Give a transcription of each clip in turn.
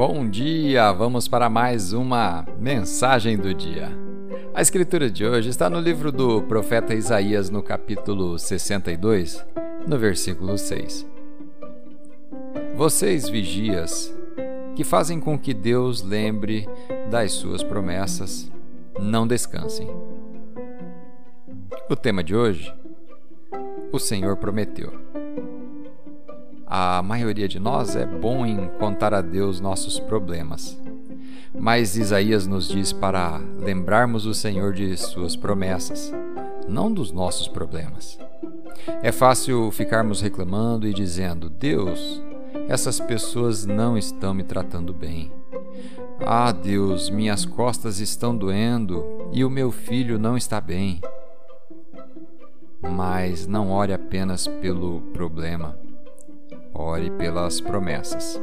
Bom dia! Vamos para mais uma mensagem do dia. A escritura de hoje está no livro do profeta Isaías, no capítulo 62, no versículo 6. Vocês, vigias, que fazem com que Deus lembre das suas promessas, não descansem. O tema de hoje: O Senhor prometeu. A maioria de nós é bom em contar a Deus nossos problemas. Mas Isaías nos diz para lembrarmos o Senhor de suas promessas, não dos nossos problemas. É fácil ficarmos reclamando e dizendo: Deus, essas pessoas não estão me tratando bem. Ah, Deus, minhas costas estão doendo e o meu filho não está bem. Mas não ore apenas pelo problema ore pelas promessas.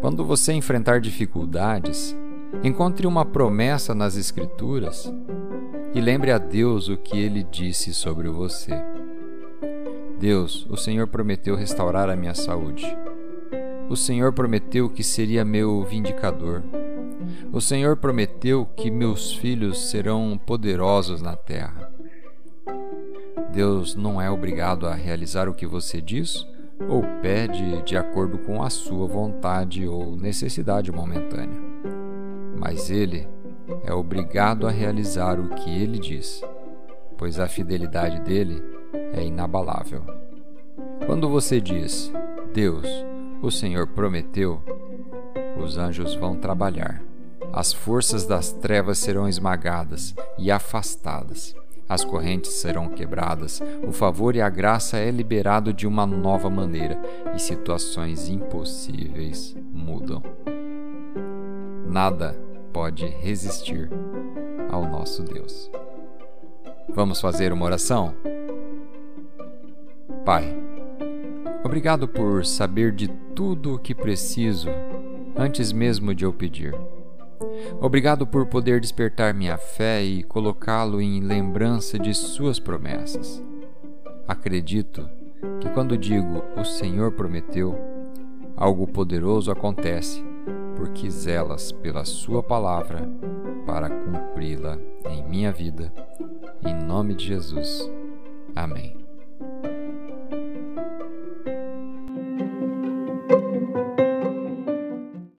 Quando você enfrentar dificuldades, encontre uma promessa nas Escrituras e lembre a Deus o que ele disse sobre você. Deus, o Senhor prometeu restaurar a minha saúde. O Senhor prometeu que seria meu vindicador. O Senhor prometeu que meus filhos serão poderosos na terra. Deus não é obrigado a realizar o que você diz ou pede de acordo com a sua vontade ou necessidade momentânea. Mas ele é obrigado a realizar o que ele diz, pois a fidelidade dele é inabalável. Quando você diz, Deus, o Senhor prometeu, os anjos vão trabalhar, as forças das trevas serão esmagadas e afastadas as correntes serão quebradas, o favor e a graça é liberado de uma nova maneira e situações impossíveis mudam. Nada pode resistir ao nosso Deus. Vamos fazer uma oração? Pai, obrigado por saber de tudo o que preciso antes mesmo de eu pedir. Obrigado por poder despertar minha fé e colocá-lo em lembrança de Suas promessas. Acredito que quando digo o Senhor prometeu, algo poderoso acontece, porque zelas pela Sua palavra para cumpri-la em minha vida. Em nome de Jesus. Amém.